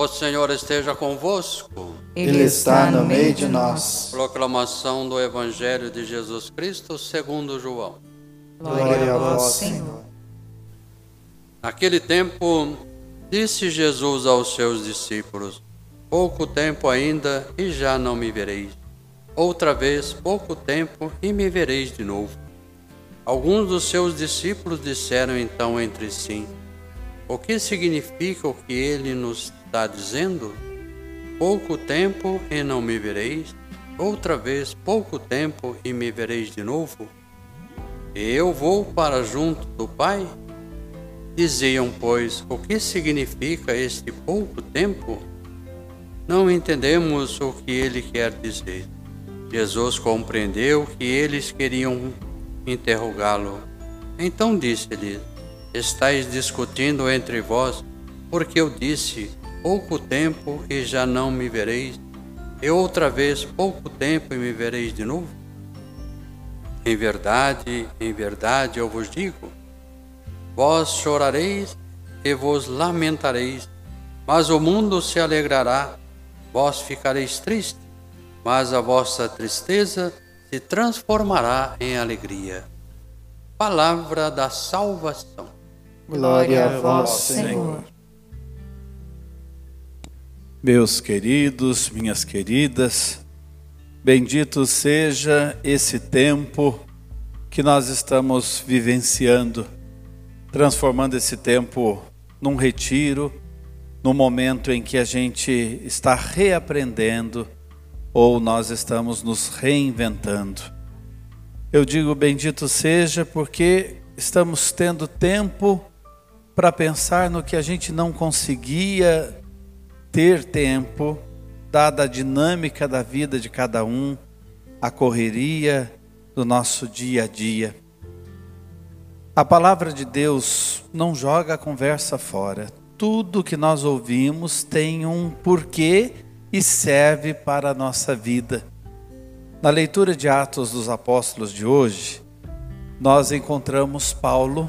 O Senhor esteja convosco. Ele está no meio de nós. Proclamação do Evangelho de Jesus Cristo segundo João. Glória a vós, Senhor. Naquele tempo, disse Jesus aos seus discípulos: Pouco tempo ainda e já não me vereis. Outra vez, pouco tempo e me vereis de novo. Alguns dos seus discípulos disseram então entre si: O que significa o que ele nos está dizendo? Pouco tempo e não me vereis, outra vez pouco tempo e me vereis de novo? Eu vou para junto do Pai? Diziam, pois, o que significa este pouco tempo? Não entendemos o que ele quer dizer. Jesus compreendeu que eles queriam interrogá-lo. Então disse-lhe: Estais discutindo entre vós, porque eu disse: pouco tempo e já não me vereis, e outra vez pouco tempo e me vereis de novo? Em verdade, em verdade eu vos digo: vós chorareis e vos lamentareis, mas o mundo se alegrará, vós ficareis tristes, mas a vossa tristeza se transformará em alegria. Palavra da salvação. Glória a vós, Senhor. Meus queridos, minhas queridas, bendito seja esse tempo que nós estamos vivenciando, transformando esse tempo num retiro, no momento em que a gente está reaprendendo ou nós estamos nos reinventando. Eu digo bendito seja porque estamos tendo tempo para pensar no que a gente não conseguia ter tempo, dada a dinâmica da vida de cada um, a correria do nosso dia a dia. A palavra de Deus não joga a conversa fora. Tudo que nós ouvimos tem um porquê e serve para a nossa vida. Na leitura de Atos dos Apóstolos de hoje, nós encontramos Paulo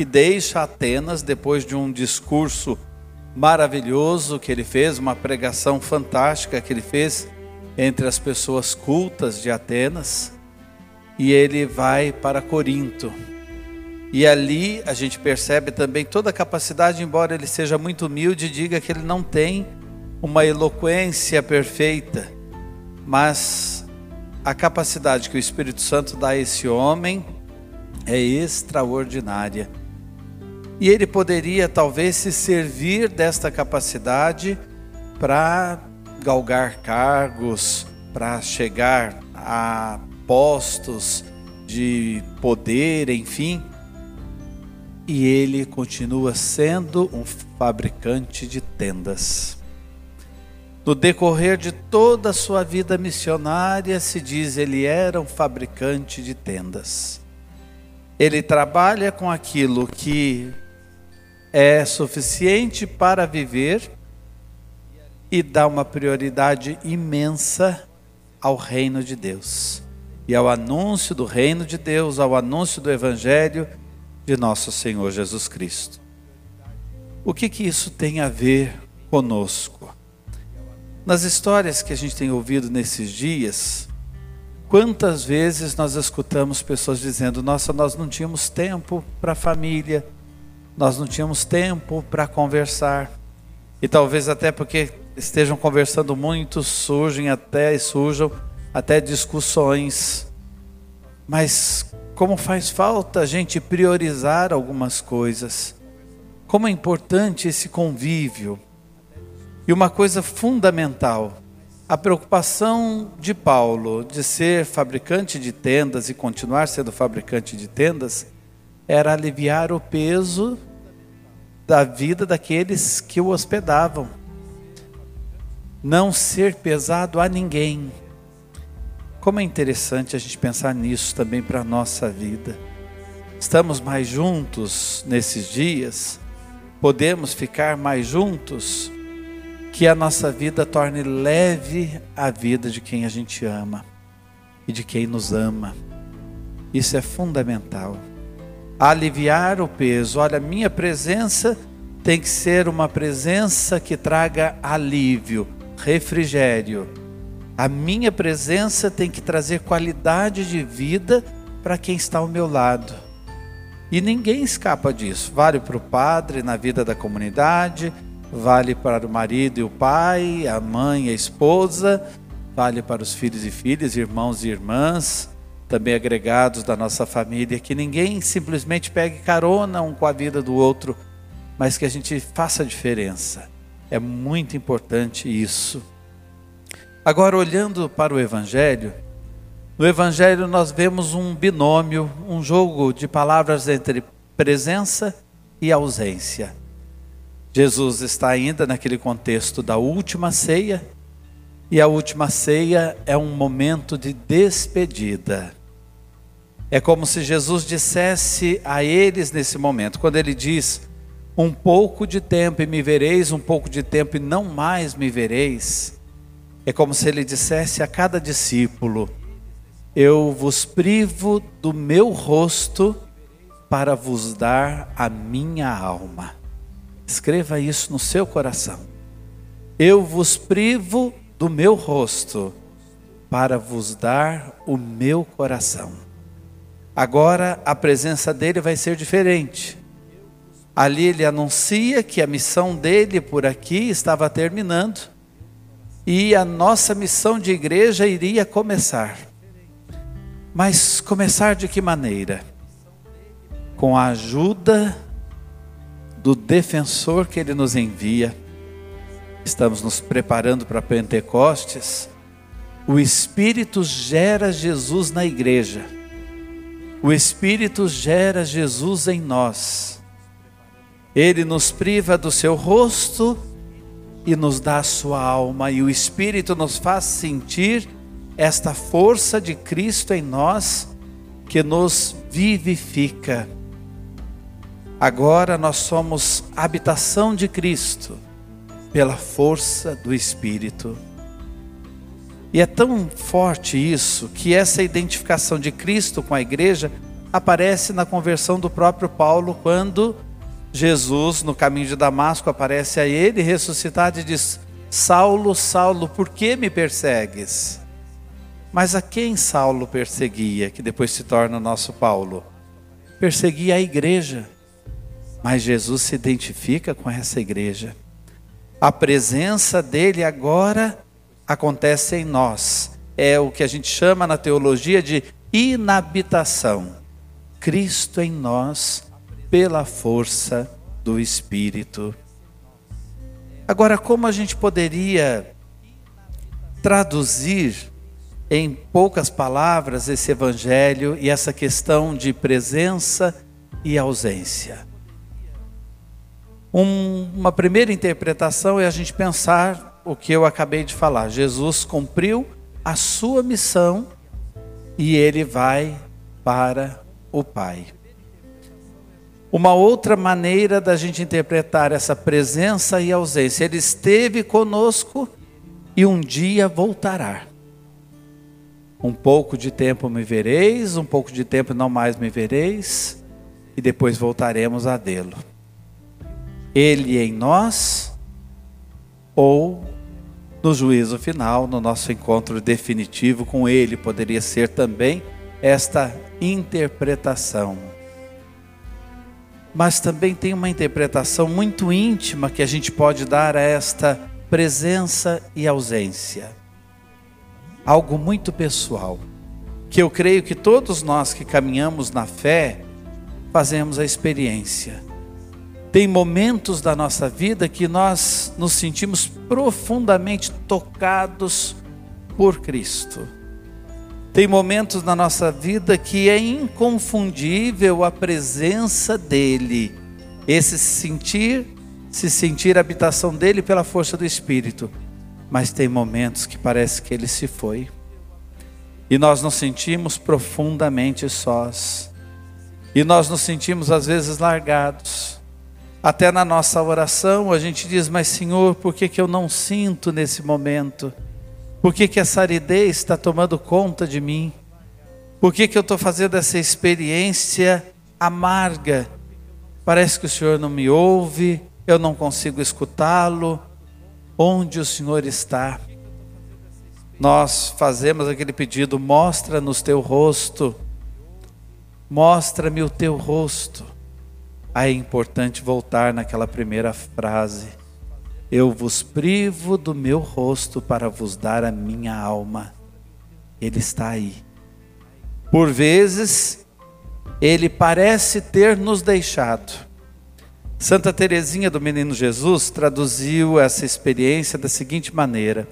que deixa Atenas depois de um discurso maravilhoso que ele fez, uma pregação fantástica que ele fez entre as pessoas cultas de Atenas, e ele vai para Corinto. E ali a gente percebe também toda a capacidade, embora ele seja muito humilde, diga que ele não tem uma eloquência perfeita, mas a capacidade que o Espírito Santo dá a esse homem é extraordinária. E ele poderia talvez se servir desta capacidade para galgar cargos, para chegar a postos de poder, enfim. E ele continua sendo um fabricante de tendas. No decorrer de toda a sua vida missionária, se diz ele era um fabricante de tendas. Ele trabalha com aquilo que é suficiente para viver e dá uma prioridade imensa ao reino de Deus e ao anúncio do reino de Deus, ao anúncio do evangelho de nosso Senhor Jesus Cristo. O que que isso tem a ver conosco? Nas histórias que a gente tem ouvido nesses dias, quantas vezes nós escutamos pessoas dizendo: "Nossa, nós não tínhamos tempo para a família, nós não tínhamos tempo para conversar. E talvez até porque estejam conversando muito, surgem até e surjam até discussões. Mas como faz falta a gente priorizar algumas coisas. Como é importante esse convívio. E uma coisa fundamental, a preocupação de Paulo de ser fabricante de tendas e continuar sendo fabricante de tendas era aliviar o peso da vida daqueles que o hospedavam. Não ser pesado a ninguém. Como é interessante a gente pensar nisso também para a nossa vida. Estamos mais juntos nesses dias, podemos ficar mais juntos, que a nossa vida torne leve a vida de quem a gente ama e de quem nos ama. Isso é fundamental aliviar o peso. Olha, minha presença tem que ser uma presença que traga alívio, refrigério. A minha presença tem que trazer qualidade de vida para quem está ao meu lado. E ninguém escapa disso. Vale para o padre na vida da comunidade, vale para o marido e o pai, a mãe e a esposa, vale para os filhos e filhas, irmãos e irmãs, também agregados da nossa família, que ninguém simplesmente pegue carona um com a vida do outro, mas que a gente faça a diferença. É muito importante isso. Agora, olhando para o Evangelho, no Evangelho nós vemos um binômio, um jogo de palavras entre presença e ausência. Jesus está ainda naquele contexto da última ceia, e a última ceia é um momento de despedida. É como se Jesus dissesse a eles nesse momento, quando ele diz: Um pouco de tempo e me vereis, um pouco de tempo e não mais me vereis. É como se ele dissesse a cada discípulo: Eu vos privo do meu rosto para vos dar a minha alma. Escreva isso no seu coração. Eu vos privo do meu rosto para vos dar o meu coração. Agora a presença dele vai ser diferente. Ali ele anuncia que a missão dele por aqui estava terminando e a nossa missão de igreja iria começar. Mas começar de que maneira? Com a ajuda do defensor que ele nos envia. Estamos nos preparando para Pentecostes. O Espírito gera Jesus na igreja o Espírito gera Jesus em nós. Ele nos priva do seu rosto e nos dá a sua alma, e o Espírito nos faz sentir esta força de Cristo em nós que nos vivifica. Agora nós somos habitação de Cristo pela força do Espírito. E é tão forte isso que essa identificação de Cristo com a igreja aparece na conversão do próprio Paulo quando Jesus, no caminho de Damasco, aparece a ele ressuscitado e diz: Saulo, Saulo, por que me persegues? Mas a quem Saulo perseguia, que depois se torna o nosso Paulo? Perseguia a igreja. Mas Jesus se identifica com essa igreja. A presença dele agora acontece em nós. É o que a gente chama na teologia de inabitação. Cristo em nós pela força do Espírito. Agora, como a gente poderia traduzir em poucas palavras esse evangelho e essa questão de presença e ausência? Um, uma primeira interpretação é a gente pensar o que eu acabei de falar. Jesus cumpriu a sua missão e ele vai para o Pai. Uma outra maneira da gente interpretar essa presença e ausência, ele esteve conosco e um dia voltará. Um pouco de tempo me vereis, um pouco de tempo não mais me vereis, e depois voltaremos a vê-lo. Ele em nós ou no juízo final, no nosso encontro definitivo com Ele, poderia ser também esta interpretação. Mas também tem uma interpretação muito íntima que a gente pode dar a esta presença e ausência. Algo muito pessoal, que eu creio que todos nós que caminhamos na fé fazemos a experiência tem momentos da nossa vida que nós nos sentimos profundamente tocados por Cristo. Tem momentos na nossa vida que é inconfundível a presença dEle, esse sentir, se sentir a habitação dEle pela força do Espírito. Mas tem momentos que parece que Ele se foi. E nós nos sentimos profundamente sós. E nós nos sentimos às vezes largados até na nossa oração a gente diz, mas Senhor, por que, que eu não sinto nesse momento? Por que, que essa aridez está tomando conta de mim? Por que, que eu estou fazendo essa experiência amarga? Parece que o Senhor não me ouve, eu não consigo escutá-lo. Onde o Senhor está? Nós fazemos aquele pedido: mostra-nos teu rosto, mostra-me o teu rosto. Aí é importante voltar naquela primeira frase: Eu vos privo do meu rosto para vos dar a minha alma. Ele está aí. Por vezes, ele parece ter nos deixado. Santa Teresinha do Menino Jesus traduziu essa experiência da seguinte maneira: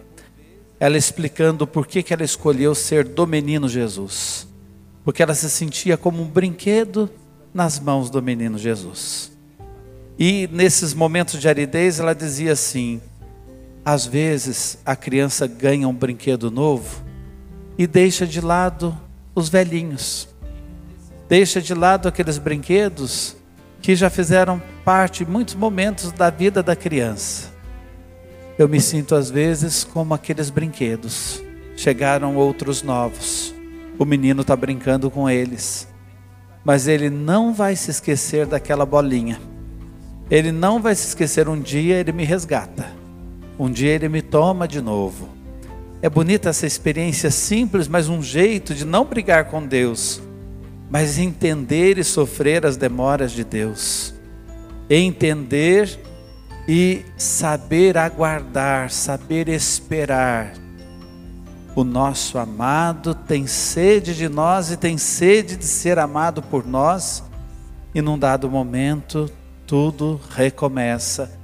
ela explicando por que, que ela escolheu ser do Menino Jesus. Porque ela se sentia como um brinquedo nas mãos do Menino Jesus. E nesses momentos de aridez, ela dizia assim: às vezes a criança ganha um brinquedo novo e deixa de lado os velhinhos. Deixa de lado aqueles brinquedos que já fizeram parte em muitos momentos da vida da criança. Eu me sinto às vezes como aqueles brinquedos. Chegaram outros novos. O menino está brincando com eles. Mas ele não vai se esquecer daquela bolinha. Ele não vai se esquecer um dia ele me resgata. Um dia ele me toma de novo. É bonita essa experiência simples, mas um jeito de não brigar com Deus, mas entender e sofrer as demoras de Deus. Entender e saber aguardar, saber esperar. O nosso amado tem sede de nós e tem sede de ser amado por nós, e num dado momento tudo recomeça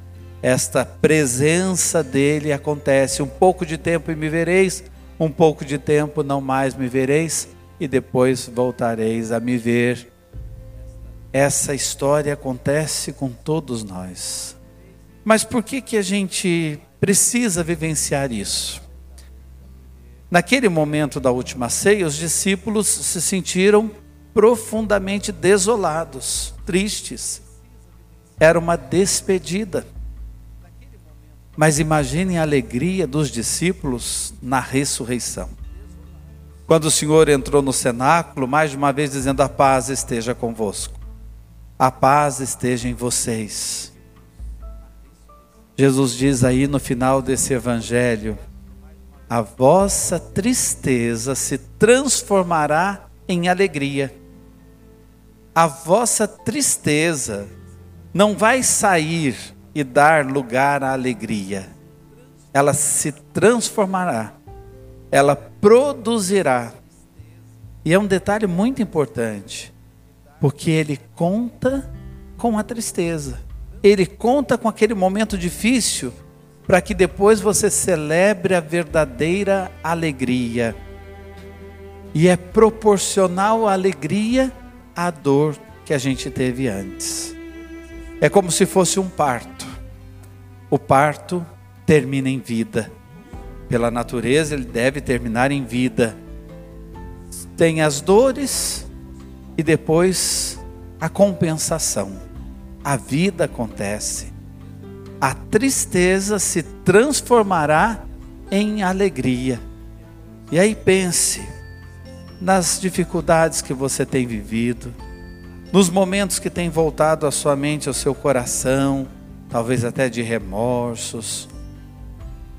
esta presença dele acontece. Um pouco de tempo e me vereis, um pouco de tempo não mais me vereis, e depois voltareis a me ver. Essa história acontece com todos nós. Mas por que, que a gente precisa vivenciar isso? Naquele momento da última ceia, os discípulos se sentiram profundamente desolados, tristes. Era uma despedida. Mas imaginem a alegria dos discípulos na ressurreição. Quando o Senhor entrou no cenáculo, mais de uma vez dizendo: A paz esteja convosco, a paz esteja em vocês. Jesus diz aí no final desse evangelho: A vossa tristeza se transformará em alegria. A vossa tristeza não vai sair e dar lugar à alegria. Ela se transformará, ela produzirá. E é um detalhe muito importante, porque ele conta com a tristeza, ele conta com aquele momento difícil, para que depois você celebre a verdadeira alegria. E é proporcional à alegria à dor que a gente teve antes. É como se fosse um parto. O parto termina em vida. Pela natureza, ele deve terminar em vida. Tem as dores e depois a compensação. A vida acontece. A tristeza se transformará em alegria. E aí pense nas dificuldades que você tem vivido, nos momentos que tem voltado a sua mente, ao seu coração, talvez até de remorsos,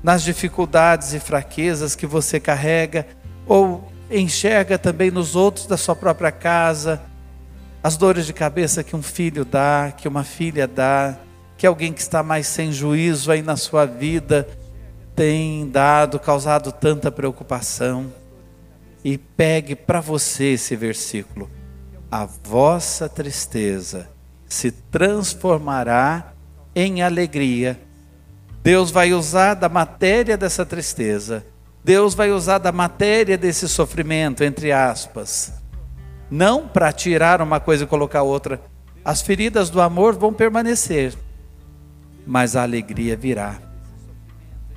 nas dificuldades e fraquezas que você carrega ou enxerga também nos outros da sua própria casa, as dores de cabeça que um filho dá, que uma filha dá, que alguém que está mais sem juízo aí na sua vida tem dado, causado tanta preocupação. E pegue para você esse versículo a vossa tristeza se transformará em alegria. Deus vai usar da matéria dessa tristeza, Deus vai usar da matéria desse sofrimento, entre aspas, não para tirar uma coisa e colocar outra. As feridas do amor vão permanecer, mas a alegria virá.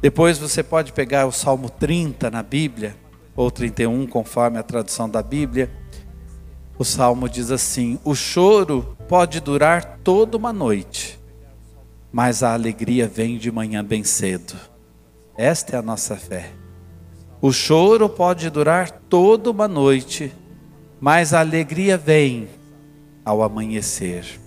Depois você pode pegar o Salmo 30 na Bíblia, ou 31, conforme a tradução da Bíblia o salmo diz assim: O choro pode durar toda uma noite, mas a alegria vem de manhã bem cedo. Esta é a nossa fé. O choro pode durar toda uma noite, mas a alegria vem ao amanhecer.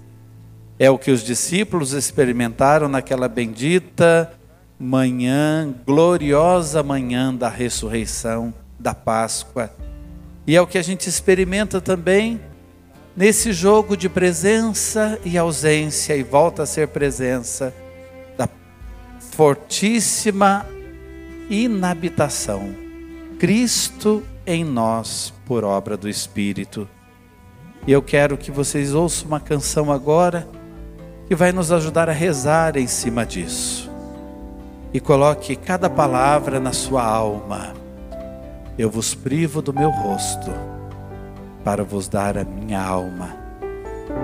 É o que os discípulos experimentaram naquela bendita manhã, gloriosa manhã da ressurreição, da Páscoa. E é o que a gente experimenta também nesse jogo de presença e ausência, e volta a ser presença da fortíssima inabitação. Cristo em nós por obra do Espírito. E eu quero que vocês ouçam uma canção agora que vai nos ajudar a rezar em cima disso. E coloque cada palavra na sua alma. Eu vos privo do meu rosto para vos dar a minha alma,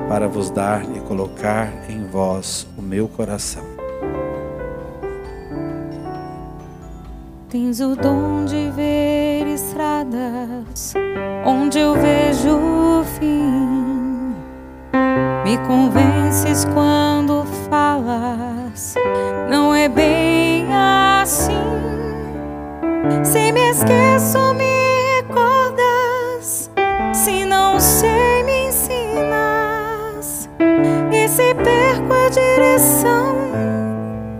para vos dar e colocar em vós o meu coração. Tens o dom de ver estradas onde eu vejo o fim. Me convences quando falas, não é bem assim. Se me esqueço, me recordas. Se não sei, me ensinas. E se perco a direção,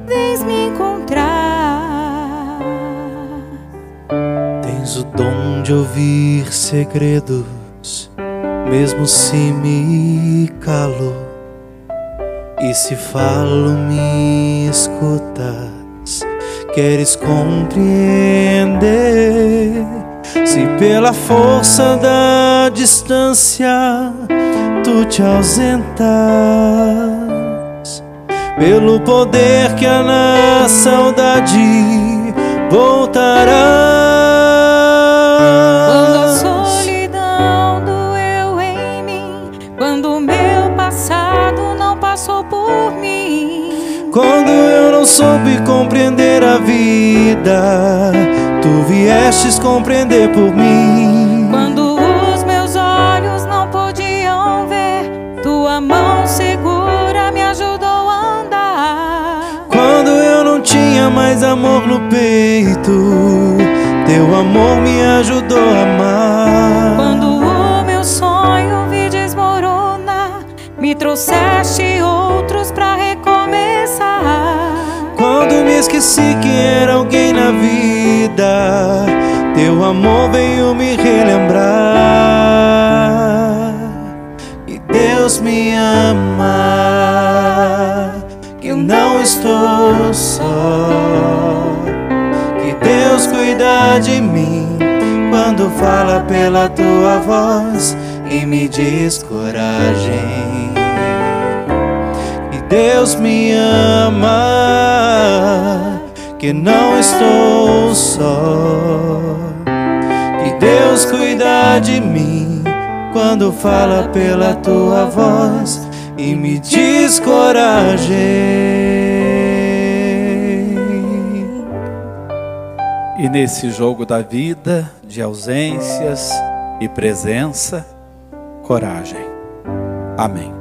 vens me encontrar. Tens o dom de ouvir segredos, mesmo se me calo. E se falo, me escutas, queres compreender. Se pela força da distância tu te ausentas, pelo poder que há na saudade Quando soube compreender a vida, tu viestes compreender por mim. Quando os meus olhos não podiam ver, tua mão segura me ajudou a andar. Quando eu não tinha mais amor no peito, teu amor me ajudou a amar. Quando o meu sonho vi desmoronar, me trouxeste esqueci que era alguém na vida, teu amor veio me relembrar. E Deus me ama, que não estou só. Que Deus cuida de mim quando fala pela tua voz e me diz coragem que Deus me ama, que não estou só. Que Deus cuida de mim quando fala pela tua voz e me diz coragem. E nesse jogo da vida, de ausências e presença, coragem. Amém.